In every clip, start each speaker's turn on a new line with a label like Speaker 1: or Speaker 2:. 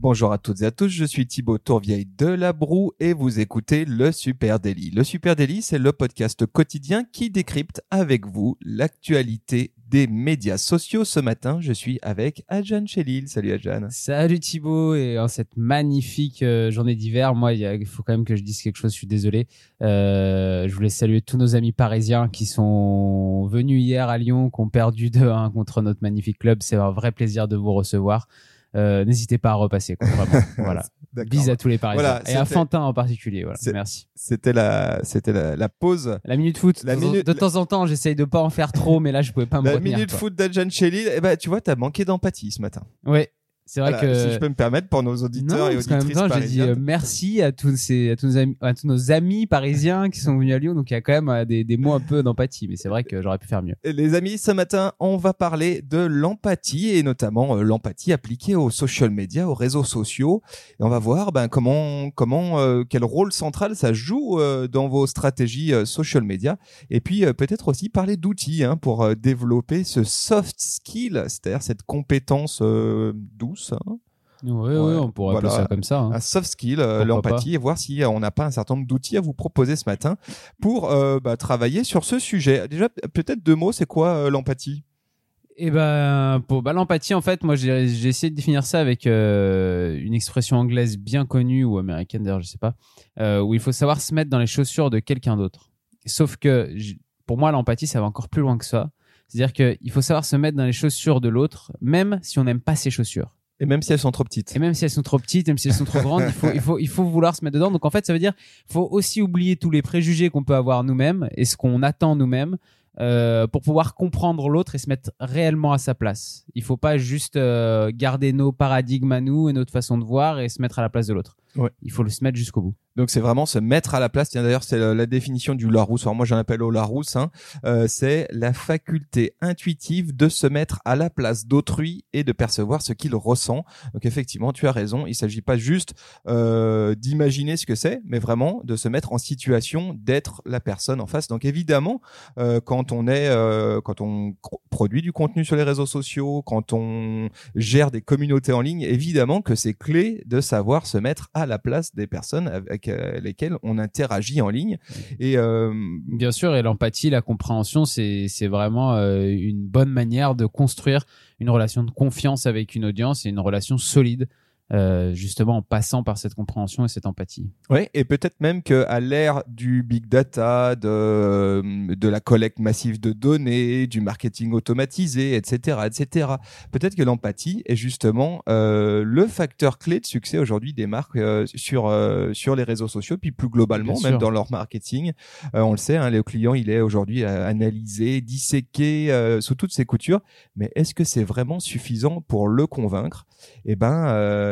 Speaker 1: Bonjour à toutes et à tous, je suis Thibaut Tourvieille de La Broue et vous écoutez le Super Daily. Le Super Daily, c'est le podcast quotidien qui décrypte avec vous l'actualité des médias sociaux. Ce matin, je suis avec Adjan Chelil. Salut Adjan.
Speaker 2: Salut Thibaut et en cette magnifique euh, journée d'hiver, moi il faut quand même que je dise quelque chose, je suis désolé. Euh, je voulais saluer tous nos amis parisiens qui sont venus hier à Lyon, qui ont perdu 2-1 contre notre magnifique club. C'est un vrai plaisir de vous recevoir. Euh, n'hésitez pas à repasser. Quoi, vraiment. voilà. Bise à tous les Parisiens
Speaker 1: Voilà,
Speaker 2: et à Fantin en particulier. Voilà. Merci.
Speaker 1: C'était la, c'était la, la pause.
Speaker 2: La minute foot.
Speaker 1: La
Speaker 2: de,
Speaker 1: minute-
Speaker 2: de temps en temps, j'essaye de pas en faire trop, mais là, je pouvais pas me
Speaker 1: La
Speaker 2: retenir.
Speaker 1: minute
Speaker 2: quoi.
Speaker 1: foot d'Adjan Chelil. Eh ben, tu vois, t'as manqué d'empathie ce matin.
Speaker 2: Ouais. C'est vrai
Speaker 1: Voilà,
Speaker 2: que.
Speaker 1: Si je peux me permettre pour nos auditeurs
Speaker 2: non,
Speaker 1: et auditrices
Speaker 2: temps, j'ai dit euh, merci à tous, ces, à, tous nos amis, à tous nos amis parisiens qui sont venus à Lyon. Donc, il y a quand même euh, des, des mots un peu d'empathie. Mais c'est vrai que j'aurais pu faire mieux.
Speaker 1: Les amis, ce matin, on va parler de l'empathie et notamment euh, l'empathie appliquée aux social media, aux réseaux sociaux. Et on va voir ben, comment, comment, euh, quel rôle central ça joue euh, dans vos stratégies social media. Et puis peut-être aussi parler d'outils hein, pour développer ce soft skill, c'est-à-dire cette compétence euh, douce. hein.
Speaker 2: Ouais,
Speaker 1: Ouais,
Speaker 2: ouais, on pourrait
Speaker 1: voilà.
Speaker 2: appeler ça comme ça. hein.
Speaker 1: un soft skill, euh, l'empathie, et voir si euh, on n'a pas un certain nombre d'outils à vous proposer ce matin pour euh, bah, travailler sur ce sujet. Déjà, peut-être deux mots, c'est quoi euh, l'empathie?
Speaker 2: Et ben pour bah, l'empathie en fait, moi j'ai essayé de définir ça avec une expression anglaise bien connue ou américaine d'ailleurs, je sais pas, où il faut savoir se mettre dans les chaussures de quelqu'un d'autre. Sauf que pour moi l'empathie ça va encore plus loin que ça. C'est-à-dire qu'il faut savoir se mettre dans les chaussures de l'autre, même si on n'aime pas ses chaussures.
Speaker 1: Et même si elles sont trop petites.
Speaker 2: Et même si elles sont trop petites, même si elles sont trop grandes, il faut, vouloir se mettre dedans. Donc en fait, ça veut dire, faut aussi oublier tous les préjugés qu'on peut avoir nous-mêmes et ce qu'on attend nous-mêmes euh, pour pouvoir comprendre l'autre et se mettre réellement à sa place. Il faut pas juste euh, garder nos paradigmes à nous et notre façon de voir et se mettre à la place de l'autre.
Speaker 1: Ouais.
Speaker 2: Il faut le se mettre jusqu'au bout.
Speaker 1: Donc c'est vraiment se mettre à la place. Tiens d'ailleurs c'est la, la définition du Larousse. Alors moi j'en appelle au Larousse. Hein. Euh, c'est la faculté intuitive de se mettre à la place d'autrui et de percevoir ce qu'il ressent. Donc effectivement tu as raison. Il s'agit pas juste euh, d'imaginer ce que c'est, mais vraiment de se mettre en situation d'être la personne en face. Donc évidemment euh, quand on est euh, quand on produit du contenu sur les réseaux sociaux, quand on gère des communautés en ligne, évidemment que c'est clé de savoir se mettre à la place des personnes avec euh, lesquelles on interagit en ligne. Et euh,
Speaker 2: Bien sûr, et l'empathie, la compréhension, c'est vraiment euh, une bonne manière de construire une relation de confiance avec une audience et une relation solide, euh, justement en passant par cette compréhension et cette empathie.
Speaker 1: ouais, et peut-être même que à l'ère du big data, de de la collecte massive de données, du marketing automatisé, etc., etc. Peut-être que l'empathie est justement euh, le facteur clé de succès aujourd'hui des marques euh, sur sur les réseaux sociaux, puis plus globalement,
Speaker 2: Bien
Speaker 1: même
Speaker 2: sûr.
Speaker 1: dans leur marketing. On le sait, hein, le client, il est aujourd'hui analysé, disséqué sous toutes ses coutures. Mais est-ce que c'est vraiment suffisant pour le convaincre? Eh ben,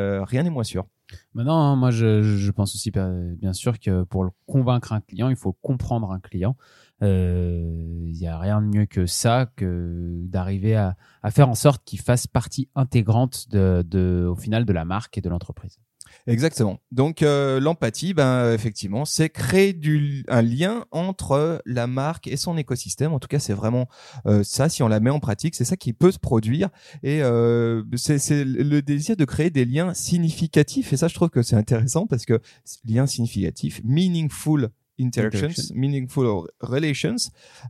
Speaker 1: euh, rien n'est moins sûr.
Speaker 2: Maintenant, hein, moi, je, pense aussi bien sûr que pour convaincre un client, il faut comprendre un client. Euh, Il n'y a rien de mieux que ça, que d'arriver à, faire en sorte qu'il fasse partie intégrante au final de la marque et de l'entreprise.
Speaker 1: Exactement. Donc euh, l'empathie, ben effectivement, c'est créer du un lien entre la marque et son écosystème. En tout cas, c'est vraiment euh, ça. Si on la met en pratique, c'est ça qui peut se produire. Et euh, c'est le désir de créer des liens significatifs. Et ça, je trouve que c'est intéressant parce que liens significatifs, meaningful interactions,
Speaker 2: Interaction.
Speaker 1: meaningful relations,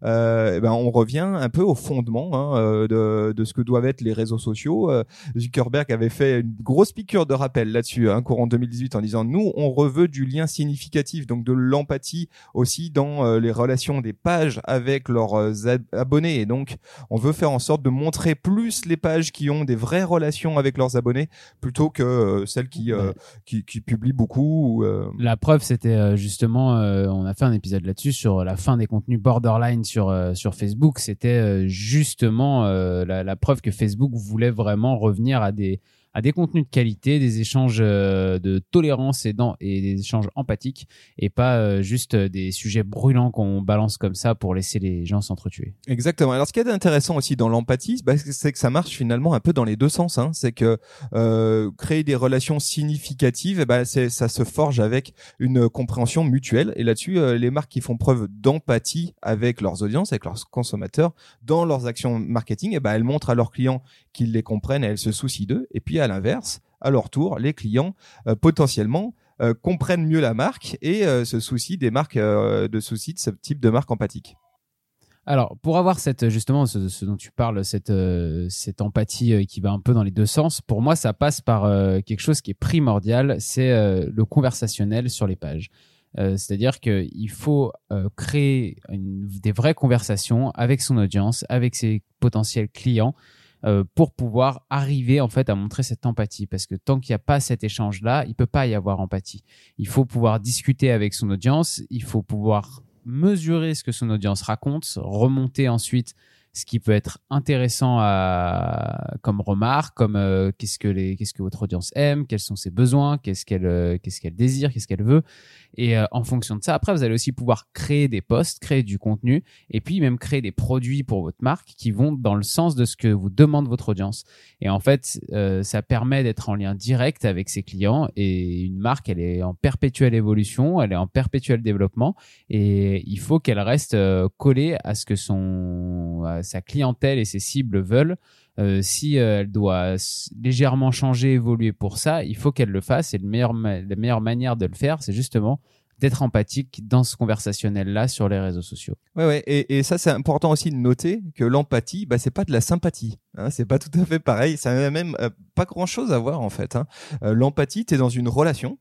Speaker 1: euh, eh ben on revient un peu au fondement hein, euh, de, de ce que doivent être les réseaux sociaux. Euh, Zuckerberg avait fait une grosse piqûre de rappel là-dessus, hein, courant 2018, en disant nous, on reveut du lien significatif, donc de l'empathie aussi dans euh, les relations des pages avec leurs ab- abonnés. Et donc, on veut faire en sorte de montrer plus les pages qui ont des vraies relations avec leurs abonnés plutôt que celles qui, euh, qui, qui publient beaucoup. ou, euh,
Speaker 2: La preuve, c'était justement, euh, on a fait un épisode là-dessus sur la fin des contenus borderline sur euh, sur Facebook. C'était euh, justement euh, la preuve que Facebook voulait vraiment revenir à des à des contenus de qualité, des échanges euh, de tolérance et, des échanges empathiques et pas euh, juste des sujets brûlants qu'on balance comme ça pour laisser les gens s'entretuer.
Speaker 1: Exactement. Alors ce qui est intéressant aussi dans l'empathie, bah, c'est que ça marche finalement un peu dans les deux sens. Hein. C'est que euh, créer des relations significatives, bah, c'est ça se forge avec une compréhension mutuelle. Et là-dessus, euh, les marques qui font preuve d'empathie avec leurs audiences, avec leurs consommateurs, dans leurs actions marketing, et bah, elles montrent à leurs clients qu'ils les comprennent et elles se soucient d'eux. Et puis à l'inverse, à leur tour, les clients euh, potentiellement euh, comprennent mieux la marque et se soucient des marques de soucis de ce type de marque empathique.
Speaker 2: Alors, pour avoir cette justement ce, dont tu parles, cette cette empathie qui va un peu dans les deux sens, pour moi, ça passe par quelque chose qui est primordial, c'est le conversationnel sur les pages. Euh, c'est-à-dire qu'il faut euh, créer des vraies conversations avec son audience, avec ses potentiels clients, euh, pour pouvoir arriver en fait à montrer cette empathie. Parce que tant qu'il n'y a pas cet échange-là, il peut pas y avoir empathie. Il faut pouvoir discuter avec son audience, il faut pouvoir mesurer ce que son audience raconte, remonter ensuite ce qui peut être intéressant à, comme remarque, comme euh, qu'est-ce que les, qu'est-ce que votre audience aime, quels sont ses besoins, qu'est-ce qu'elle, euh, qu'est-ce qu'elle désire, qu'est-ce qu'elle veut. Et euh, en fonction de ça, après, vous allez aussi pouvoir créer des posts, créer du contenu, et puis même créer des produits pour votre marque qui vont dans le sens de ce que vous demande votre audience. Et en fait, ça permet d'être en lien direct avec ses clients. Et une marque, elle est en perpétuelle évolution, elle est en perpétuel développement, et il faut qu'elle reste collée à ce que son sa clientèle et ses cibles veulent. Euh, si euh, elle doit légèrement changer, évoluer pour ça, il faut qu'elle le fasse. Et le la meilleure manière de le faire, c'est justement d'être empathique dans ce conversationnel-là sur les réseaux sociaux.
Speaker 1: Ouais, ouais. Et, et ça, c'est important aussi de noter que l'empathie, bah, c'est pas de la sympathie. Hein, c'est pas tout à fait pareil. Ça n'a même euh, pas grand-chose à voir en fait. Hein. L'empathie, t'es dans une relation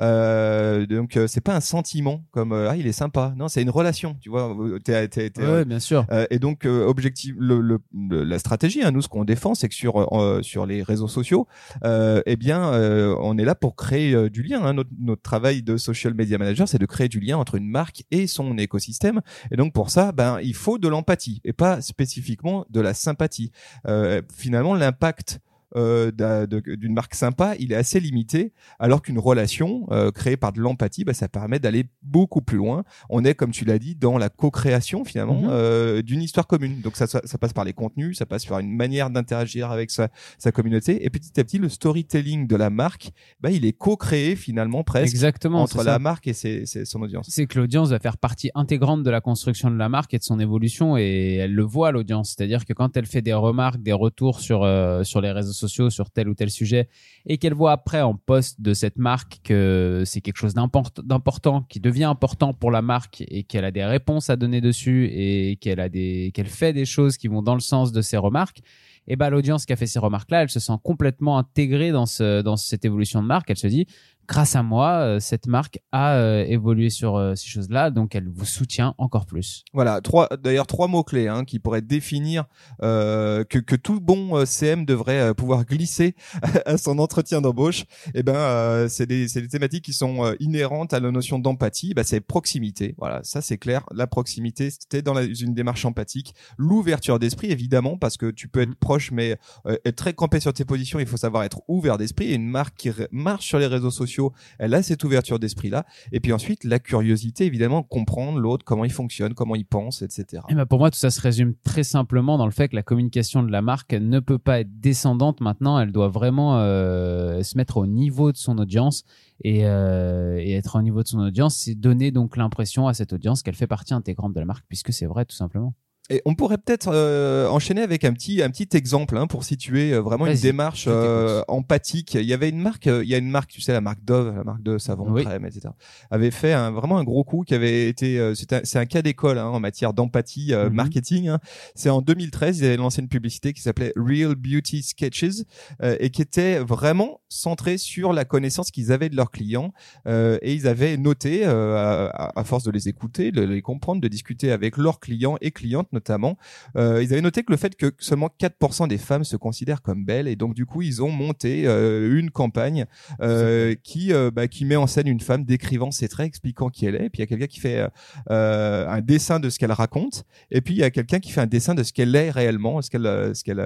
Speaker 1: euh, donc euh, c'est pas un sentiment comme euh, ah il est sympa. Non, c'est une relation. Tu vois.
Speaker 2: T'es, t'es, ouais, bien sûr.
Speaker 1: et donc objectif, le, le, la stratégie, hein, nous ce qu'on défend, c'est que sur sur les réseaux sociaux, eh bien on est là pour créer du lien. Hein. Notre, notre travail de social media manager, c'est de créer du lien entre une marque et son écosystème. Et donc pour ça, ben il faut de l'empathie et pas spécifiquement de la sympathie. finalement, l'impact euh, d'une marque sympa, il est assez limité, alors qu'une relation euh, créée par de l'empathie, bah, ça permet d'aller beaucoup plus loin. On est, comme tu l'as dit, dans la co-création finalement mhm. euh, d'une histoire commune. Donc ça, ça, passe par les contenus, ça passe par une manière d'interagir avec sa, sa communauté, et petit à petit, le storytelling de la marque, bah, il est co-créé finalement presque
Speaker 2: Exactement,
Speaker 1: entre la marque et ses, son audience.
Speaker 2: C'est que l'audience va faire partie intégrante de la construction de la marque et de son évolution, et elle le voit l'audience. C'est-à-dire que quand elle fait des remarques, des retours sur sur les réseaux sociaux sur tel ou tel sujet et qu'elle voit après en poste de cette marque que c'est quelque chose d'important qui devient important pour la marque et qu'elle a des réponses à donner dessus et qu'elle a des qu'elle fait des choses qui vont dans le sens de ses remarques et ben l'audience qui a fait ces remarques là elle se sent complètement intégrée dans ce dans cette évolution de marque. Elle se dit grâce à moi, euh, cette marque a euh, évolué sur euh, ces choses-là, donc elle vous soutient encore plus.
Speaker 1: Voilà, trois d'ailleurs trois mots clés hein, qui pourraient définir que, que tout bon CM devrait pouvoir glisser à son entretien d'embauche. Eh ben, c'est des c'est des thématiques qui sont inhérentes à la notion d'empathie. Ben, c'est proximité. Voilà, ça c'est clair. La proximité, c'était dans une démarche empathique. L'ouverture d'esprit, évidemment, parce que tu peux être mm-hmm. proche, mais être très campé sur tes positions. Il faut savoir être ouvert d'esprit. Et une marque qui marche sur les réseaux sociaux elle a cette ouverture d'esprit-là. Et puis ensuite, la curiosité, évidemment, comprendre l'autre, comment il fonctionne, comment il pense, etc.
Speaker 2: Et ben pour moi, tout ça se résume très simplement dans le fait que la communication de la marque ne peut pas être descendante maintenant. Elle doit vraiment euh, se mettre au niveau de son audience. Et, euh, et, être au niveau de son audience, c'est donner donc l'impression à cette audience qu'elle fait partie intégrante de la marque, puisque c'est vrai tout simplement.
Speaker 1: Et on pourrait peut-être euh, enchaîner avec un petit un petit exemple hein, pour situer euh, vraiment une démarche euh, empathique. Il y avait une marque, il y a une marque, tu sais la marque Dove, la marque de savon crème, etc. avait fait un, vraiment un gros coup qui avait été c'est un, cas d'école hein, en matière d'empathie mhm. marketing. Hein. C'est en 2013 ils avaient lancé une publicité qui s'appelait Real Beauty Sketches et qui était vraiment centrée sur la connaissance qu'ils avaient de leurs clients et ils avaient noté à, à, force de les écouter, de les comprendre, de discuter avec leurs clients et clientes notamment, euh, ils avaient noté que le fait que seulement 4% des femmes se considèrent comme belles et donc du coup ils ont monté euh, une campagne euh, qui euh, bah, qui met en scène une femme décrivant ses traits, expliquant qui elle est. Et puis il y a quelqu'un qui fait euh, un dessin de ce qu'elle raconte et puis il y a quelqu'un qui fait un dessin de ce qu'elle est réellement, ce qu'elle ce qu'elle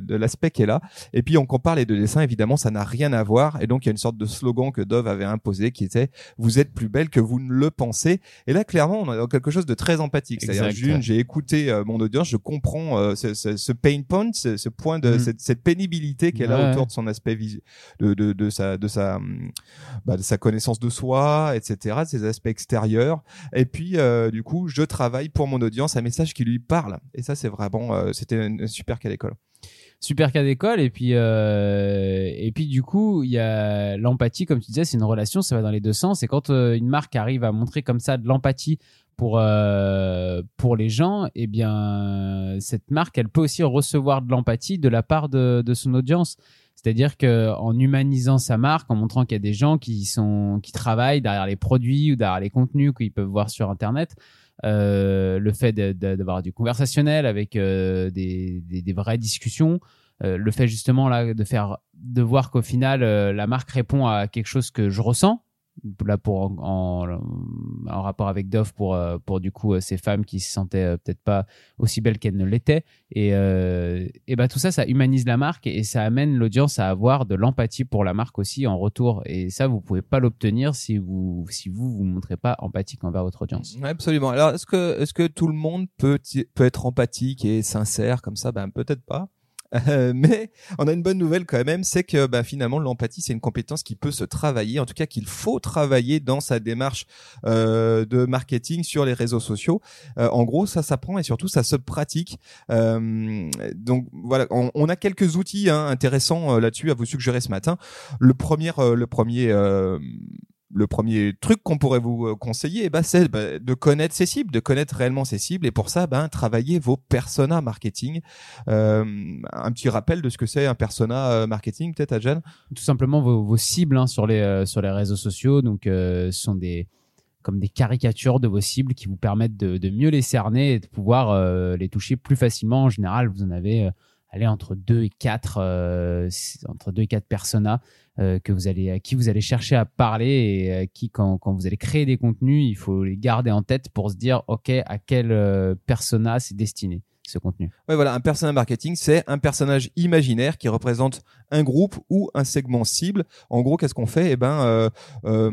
Speaker 1: de l'aspect qu'elle a. Et puis on compare les deux dessins, évidemment ça n'a rien à voir et donc il y a une sorte de slogan que Dove avait imposé qui était vous êtes plus belle que vous ne le pensez. Et là clairement on dans quelque chose de très empathique. C'est-à-dire j'ai écouté mon audience, je comprends euh, ce, ce, ce, pain point, ce, ce point de mm. cette, cette, pénibilité qu'elle a autour de son aspect visuel, de, de, de, sa de sa bah, de sa connaissance de soi, etc., de ses aspects extérieurs. Et puis euh, du coup, je travaille pour mon audience un message qui lui parle. Et ça, c'est vraiment euh, c'était une, super cas d'école
Speaker 2: super cas d'école et puis euh, et puis du coup il y a l'empathie comme tu disais c'est une relation ça va dans les deux sens et quand euh, une marque arrive à montrer comme ça de l'empathie pour euh, pour les gens, eh bien cette marque, elle peut aussi recevoir de l'empathie de la part de, de son audience. C'est-à-dire que en humanisant sa marque, en montrant qu'il y a des gens qui sont qui travaillent derrière les produits ou derrière les contenus qu'ils peuvent voir sur Internet, euh, le fait d'avoir du conversationnel avec euh, des, des, vraies discussions, euh, le fait justement là de faire de voir qu'au final la marque répond à quelque chose que je ressens là pour en, rapport avec Dove pour euh, pour du coup euh, ces femmes qui se sentaient euh, peut-être pas aussi belles qu'elles ne l'étaient et et bah tout ça ça humanise la marque et, ça amène l'audience à avoir de l'empathie pour la marque aussi en retour et ça vous pouvez pas l'obtenir si vous si vous vous montrez pas empathique envers votre audience.
Speaker 1: absolument. Alors est-ce que est-ce que tout le monde peut peut être empathique et sincère comme ça? Ben peut-être pas. Euh, mais on a une bonne nouvelle quand même, c'est que bah, finalement l'empathie c'est une compétence qui peut se travailler, en tout cas qu'il faut travailler dans sa démarche euh, de marketing sur les réseaux sociaux. Euh, en gros, ça s'apprend et surtout ça se pratique. Euh, donc voilà, on, on, a quelques outils hein, intéressants euh, là-dessus à vous suggérer ce matin. Le premier, le premier le premier truc qu'on pourrait vous euh, conseiller, bah, c'est bah, de connaître ses cibles, de connaître réellement ses cibles, et pour ça, ben, travailler vos personas marketing. Euh, un petit rappel de ce que c'est un persona euh, marketing, peut-être, Adjan
Speaker 2: Tout simplement vos, cibles hein, sur les sur les réseaux sociaux. Donc, ce sont des comme des caricatures de vos cibles qui vous permettent de mieux les cerner et de pouvoir les toucher plus facilement. En général, vous en avez aller entre deux et quatre entre deux et quatre personas euh, que vous allez, à qui vous allez chercher à parler et à qui, quand, quand vous allez créer des contenus, il faut les garder en tête pour se dire, OK, à quel euh, persona c'est destiné ce contenu.
Speaker 1: Ouais, voilà, un persona marketing, c'est un personnage imaginaire qui représente un groupe ou un segment cible. En gros, qu'est-ce qu'on fait? Eh ben, euh, euh,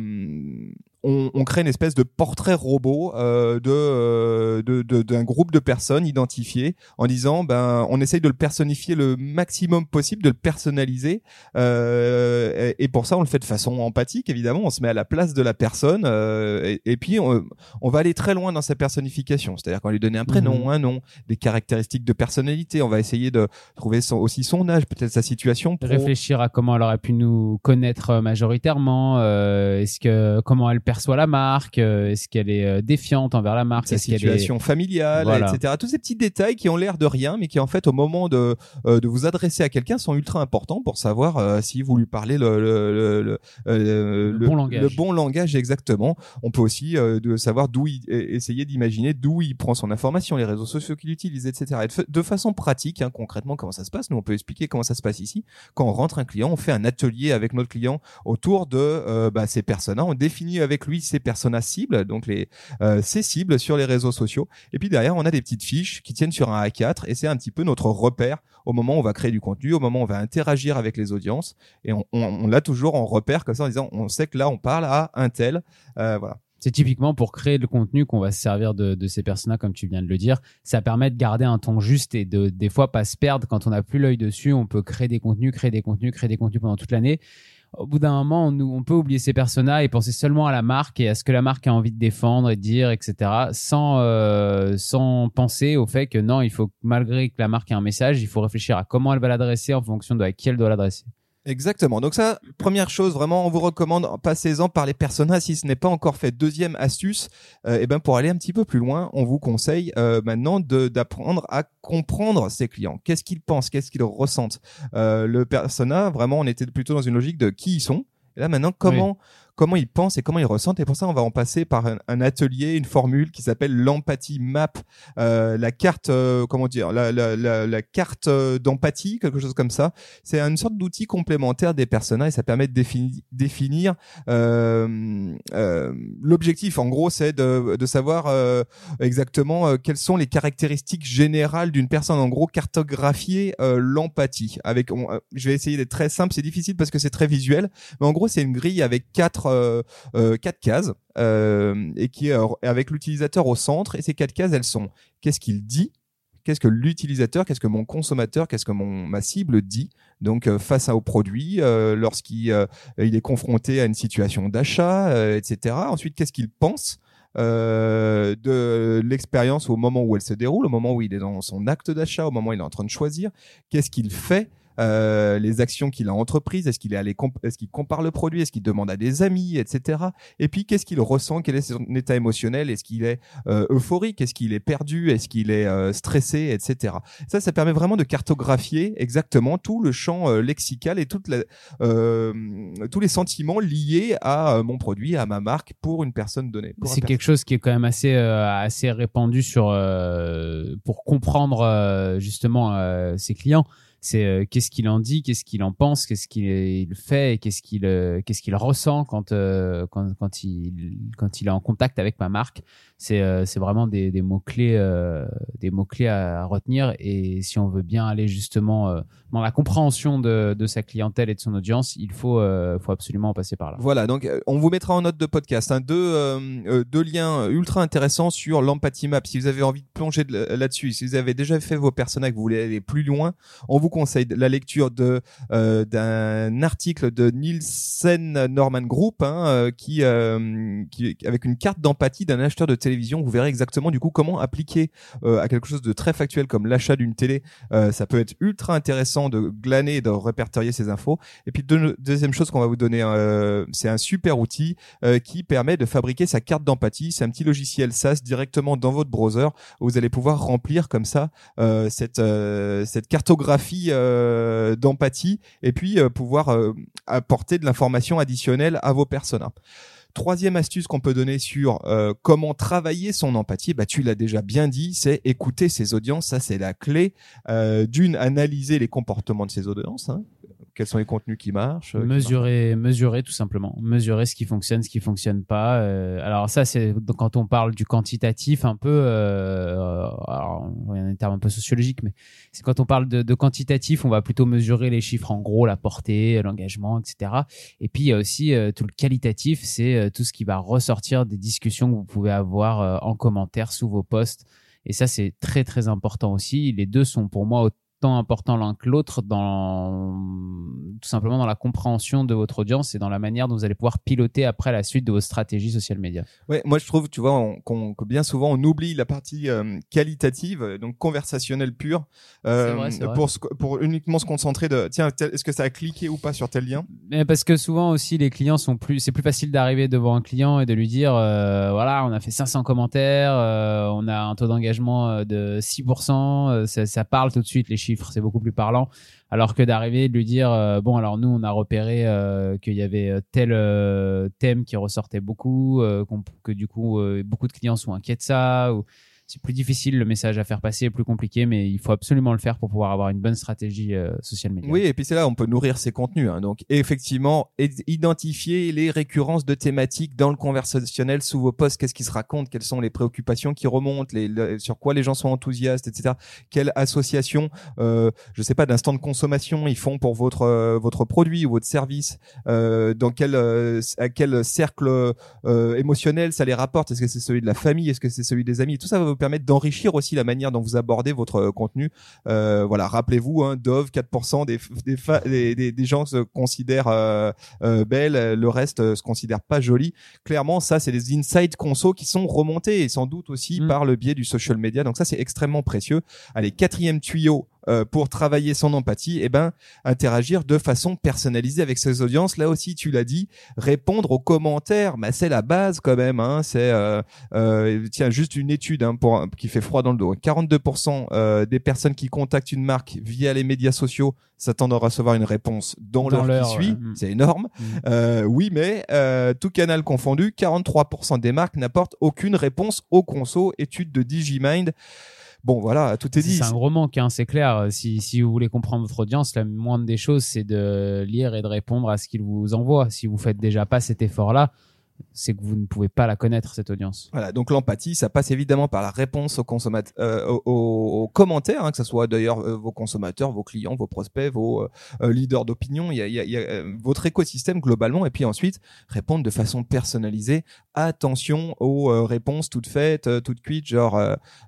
Speaker 1: on, on, crée une espèce de portrait robot euh, de, euh, de, de, d'un groupe de personnes identifiées en disant ben on essaye de le personnifier le maximum possible, de le personnaliser euh, et, pour ça on le fait de façon empathique évidemment, on se met à la place de la personne euh, et, puis on, on, va aller très loin dans sa personnification, c'est-à-dire qu'on va lui donner un prénom, mhm. un nom, des caractéristiques de personnalité, on va essayer de trouver son, aussi son âge, peut-être sa situation,
Speaker 2: réfléchir à comment elle aurait pu nous connaître majoritairement, est-ce que comment elle perçoit la marque euh, Est-ce qu'elle est euh, défiante envers la marque
Speaker 1: Sa situation familiale, etc. Tous ces petits détails qui ont l'air de rien, mais qui en fait au moment de euh, de vous adresser à quelqu'un sont ultra importants pour savoir si vous lui parlez le le,
Speaker 2: le, bon langage.
Speaker 1: le bon langage exactement. On peut aussi de savoir d'où il essayer d'imaginer d'où il prend son information, les réseaux sociaux qu'il utilise, etc. de, façon pratique, hein, concrètement, comment ça se passe? Nous, on peut expliquer comment ça se passe ici. Quand on rentre un client, on fait un atelier avec notre client autour de bah, ces personnes. On définit avec lui ses personas cibles, donc les euh, ses cibles sur les réseaux sociaux. Et puis derrière, on a des petites fiches qui tiennent sur un A4 et c'est un petit peu notre repère au moment où on va créer du contenu, au moment où on va interagir avec les audiences et on, on, l'a toujours en repère comme ça en disant on sait que là on parle à un tel, euh, voilà.
Speaker 2: C'est typiquement pour créer le contenu qu'on va se servir de, de ces personnages, comme tu viens de le dire. Ça permet de garder un ton juste et de des fois pas se perdre quand on n'a plus l'œil dessus. On peut créer des contenus, créer des contenus, créer des contenus pendant toute l'année au bout d'un moment, on, peut oublier ces personnages et penser seulement à la marque et à ce que la marque a envie de défendre et dire, etc. Sans, euh, sans penser au fait que non, il faut, malgré que la marque ait un message, il faut réfléchir à comment elle va l'adresser en fonction de à qui elle doit l'adresser.
Speaker 1: Exactement. Donc ça, première chose, vraiment, on vous recommande, passez-en par les personnages si ce n'est pas encore fait. Deuxième astuce, euh, et ben pour aller un petit peu plus loin, on vous conseille euh, maintenant d'apprendre à comprendre ses clients. Qu'est-ce qu'ils pensent, qu'est-ce qu'ils ressentent? Euh, le persona, vraiment, on était plutôt dans une logique de qui ils sont. Et là maintenant, comment comment ils pensent et comment ils ressentent. Et pour ça, on va en passer par un, atelier, une formule qui s'appelle l'empathie map, euh, la carte, euh, comment dire, la, la, la, la carte euh, d'empathie, quelque chose comme ça. C'est une sorte d'outil complémentaire des personnages et ça permet de définir, définir euh, euh, l'objectif. En gros, c'est de, de savoir exactement quelles sont les caractéristiques générales d'une personne. En gros, cartographier l'empathie. Avec, je vais essayer d'être très simple. C'est difficile parce que c'est très visuel, mais en gros, c'est une grille avec quatre quatre cases euh, et qui est avec l'utilisateur au centre. Et ces quatre cases, elles sont qu'est-ce qu'il dit, qu'est-ce que l'utilisateur, qu'est-ce que mon consommateur, qu'est-ce que mon ma cible dit. Donc euh, face au produit, euh, lorsqu'il euh, il est confronté à une situation d'achat, etc. Ensuite, qu'est-ce qu'il pense de l'expérience au moment où elle se déroule, au moment où il est dans son acte d'achat, au moment où il est en train de choisir. Qu'est-ce qu'il fait euh, les actions qu'il a entreprises, est-ce qu'il est allé, est-ce qu'il compare le produit, est-ce qu'il demande à des amis, etc. Et puis qu'est-ce qu'il ressent, quel est son état émotionnel, est-ce qu'il est euh, euphorique, est-ce qu'il est perdu, est-ce qu'il est euh, stressé, etc. Ça, ça permet vraiment de cartographier exactement tout le champ lexical et toute la, tous les sentiments liés à mon produit, à ma marque pour une personne donnée.
Speaker 2: C'est quelque chose qui est quand même assez assez répandu sur pour comprendre justement ses clients c'est euh, qu'est-ce qu'il en dit, qu'est-ce qu'il en pense, qu'est-ce qu'il fait, qu'est-ce qu'il euh, qu'est-ce qu'il ressent quand, euh, quand quand il quand il est en contact avec ma marque. C'est c'est vraiment des, des mots clés des mots clés à, retenir et si on veut bien aller justement dans la compréhension de, de sa clientèle et de son audience, il faut faut absolument passer par là.
Speaker 1: Voilà, donc on vous mettra en note de podcast hein, deux deux liens ultra intéressants sur l'empathie map. Si vous avez envie de plonger là-dessus, si vous avez déjà fait vos personnages, vous voulez aller plus loin, on vous conseille la lecture euh, d'un article de Nielsen Norman Group hein, euh, qui, euh, qui avec une carte d'empathie d'un acheteur de télévision. Vous verrez exactement du coup comment appliquer à quelque chose de très factuel comme l'achat d'une télé. ça peut être ultra intéressant de glaner et de répertorier ces infos. Et puis deuxième chose qu'on va vous donner, c'est un super outil qui permet de fabriquer sa carte d'empathie. C'est un petit logiciel SaaS directement dans votre browser où vous allez pouvoir remplir comme ça cette cette cartographie euh, d'empathie et puis euh, pouvoir euh, apporter de l'information additionnelle à vos personas. Troisième astuce qu'on peut donner sur comment travailler son empathie, bah tu l'as déjà bien dit, c'est écouter ses audiences. Ça c'est la clé. D'une, analyser les comportements de ses audiences. Hein quels sont les contenus qui marchent
Speaker 2: euh, Mesurer, mesurer tout simplement, mesurer ce qui fonctionne, ce qui fonctionne pas. Euh, alors ça, c'est quand on parle du quantitatif, un peu, euh, alors, il y a un terme un peu sociologique, mais c'est quand on parle de, quantitatif, on va plutôt mesurer les chiffres en gros, la portée, l'engagement, etc. Et puis il y a aussi tout le qualitatif, c'est tout ce qui va ressortir des discussions que vous pouvez avoir en commentaire sous vos posts. Et ça, c'est très très important aussi. Les deux sont pour moi important l'un que l'autre dans tout simplement dans la compréhension de votre audience et dans la manière dont vous allez pouvoir piloter après la suite de vos stratégies social media.
Speaker 1: Ouais, moi je trouve, tu vois, qu'on, que bien souvent on oublie la partie euh, qualitative, donc conversationnelle pure, euh, pour pour uniquement se concentrer de tiens, est-ce que ça a cliqué ou pas sur tel lien?
Speaker 2: Mais parce que souvent aussi les clients sont plus, c'est plus facile d'arriver devant un client et de lui dire euh, voilà, on a fait 500 commentaires, on a un taux d'engagement de 6%, ça, ça parle tout de suite les chiffres c'est beaucoup plus parlant. Alors que d'arriver de lui dire euh, bon alors nous on a repéré euh, qu'il y avait euh, tel thème qui ressortait beaucoup, que du coup beaucoup de clients sont inquiets de ça ou c'est plus difficile le message à faire passer, plus compliqué, mais il faut absolument le faire pour pouvoir avoir une bonne stratégie euh, social media.
Speaker 1: Oui, et puis c'est là on peut nourrir ses contenus. Hein. Donc effectivement, identifier les récurrences de thématiques dans le conversationnel sous vos posts. Qu'est-ce qui se raconte? Quelles sont les préoccupations qui remontent? Sur quoi les gens sont enthousiastes, etc. Quelle association, euh, je sais pas, d'instant de consommation ils font pour votre euh, votre produit ou votre service? Euh, Dans quel à quel cercle émotionnel ça les rapporte? Est-ce que c'est celui de la famille? Est-ce que c'est celui des amis? Tout ça va permettre d'enrichir aussi la manière dont vous abordez votre euh, contenu. Euh, voilà, rappelez-vous, hein, Dove, 4% des des, des, des, gens se considèrent euh, euh, belles, le reste se considère pas joli. Clairement, ça, c'est des insights conso qui sont remontés et sans doute aussi mm. par le biais du social media. Donc ça, c'est extrêmement précieux. Allez, quatrième tuyau euh, pour travailler son empathie, eh ben interagir de façon personnalisée avec ses audiences. Là aussi, tu l'as dit, répondre aux commentaires, mais c'est la base quand même. Hein, c'est euh, euh, tiens juste une étude hein, pour qui fait froid dans le dos. 42% euh, des personnes qui contactent une marque via les médias sociaux s'attendent à recevoir une réponse dans,
Speaker 2: Dans
Speaker 1: l'heure qui suit.
Speaker 2: ouais. Mm.
Speaker 1: C'est énorme.
Speaker 2: Mm.
Speaker 1: Euh, oui, mais euh, tout canal confondu, 43% des marques n'apportent aucune réponse au conso. Étude de Digimind. Bon, voilà, tout est dit.
Speaker 2: C'est un gros manque, hein, c'est clair. Si, si vous voulez comprendre votre audience, la moindre des choses, c'est de lire et de répondre à ce qu'ils vous envoient. Si vous faites déjà pas cet effort-là, c'est que vous ne pouvez pas la connaître, cette audience.
Speaker 1: Voilà, donc l'empathie, ça passe évidemment par la réponse aux consommateurs, euh, aux, commentaires, hein, que ce soit d'ailleurs euh, vos consommateurs, vos clients, vos prospects, vos euh, euh, leaders d'opinion, il y a, il y a- il y a, votre écosystème globalement, et puis ensuite répondre de façon personnalisée. Attention aux réponses toutes faites, toutes cuites, genre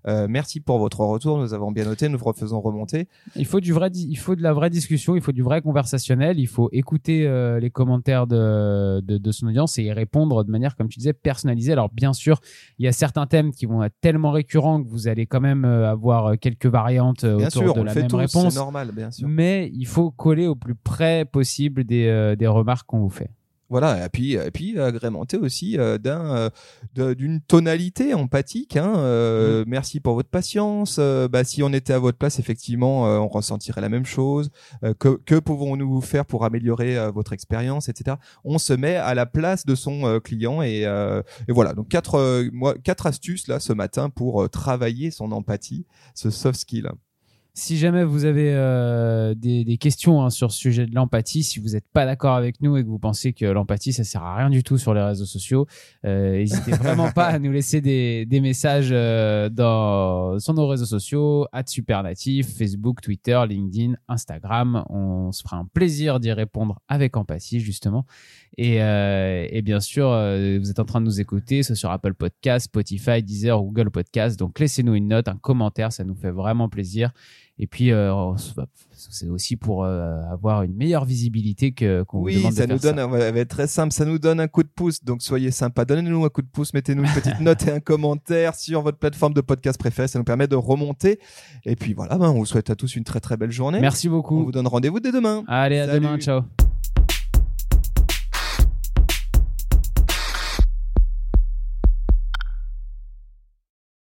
Speaker 1: merci pour votre retour, nous avons bien noté, nous vous refaisons remonter.
Speaker 2: Il faut du vrai, il faut de la vraie discussion, il faut du vrai conversationnel, il faut écouter les commentaires de, de, de son audience et y répondre de manière, comme tu disais, personnalisée. Alors bien sûr, il y a certains thèmes qui vont être tellement récurrents que vous allez quand même euh, avoir euh, quelques variantes euh,
Speaker 1: Bien
Speaker 2: autour
Speaker 1: sûr,
Speaker 2: de la même
Speaker 1: tous,
Speaker 2: réponse.
Speaker 1: c'est normal, bien sûr.
Speaker 2: Mais il faut coller au plus près possible des, des remarques qu'on vous fait.
Speaker 1: Voilà, et puis, et puis agrémenter aussi euh, d'un, euh, d'une tonalité empathique. Hein, euh, Merci pour votre patience. Euh, bah, si on était à votre place, effectivement, euh, on ressentirait la même chose. Euh, que, que pouvons-nous faire pour améliorer euh, votre expérience, etc. On se met à la place de son euh, client et, euh, et voilà. Donc quatre, euh, moi, quatre astuces là ce matin pour euh, travailler son empathie, ce soft skill.
Speaker 2: Si jamais vous avez euh, des, des questions hein, sur ce sujet de l'empathie, si vous n'êtes pas d'accord avec nous et que vous pensez que l'empathie ça sert à rien du tout sur les réseaux sociaux, euh, n'hésitez vraiment pas à nous laisser des, des messages euh, dans, sur nos réseaux sociaux, Supernatif, Facebook, Twitter, LinkedIn, Instagram. On se fera un plaisir d'y répondre avec empathie justement. Et, euh, et bien sûr, euh, vous êtes en train de nous écouter, soit sur Apple Podcast, Spotify, Deezer, Google Podcast. Donc laissez-nous une note, un commentaire, ça nous fait vraiment plaisir. Et puis, euh, on c'est aussi pour euh, avoir une meilleure visibilité que qu'on vous demande de
Speaker 1: ça
Speaker 2: faire
Speaker 1: nous donne, un- ça va être très simple, ça nous donne un coup de pouce. Donc soyez sympa, donnez-nous un coup de pouce, mettez-nous une petite note et un commentaire sur votre plateforme de podcast préférée. Ça nous permet de remonter. Et puis voilà, ben, on vous souhaite à tous une très très belle journée.
Speaker 2: Merci
Speaker 1: On
Speaker 2: beaucoup.
Speaker 1: vous donne rendez-vous dès demain.
Speaker 2: Allez, à
Speaker 1: Salut.
Speaker 2: demain. Ciao.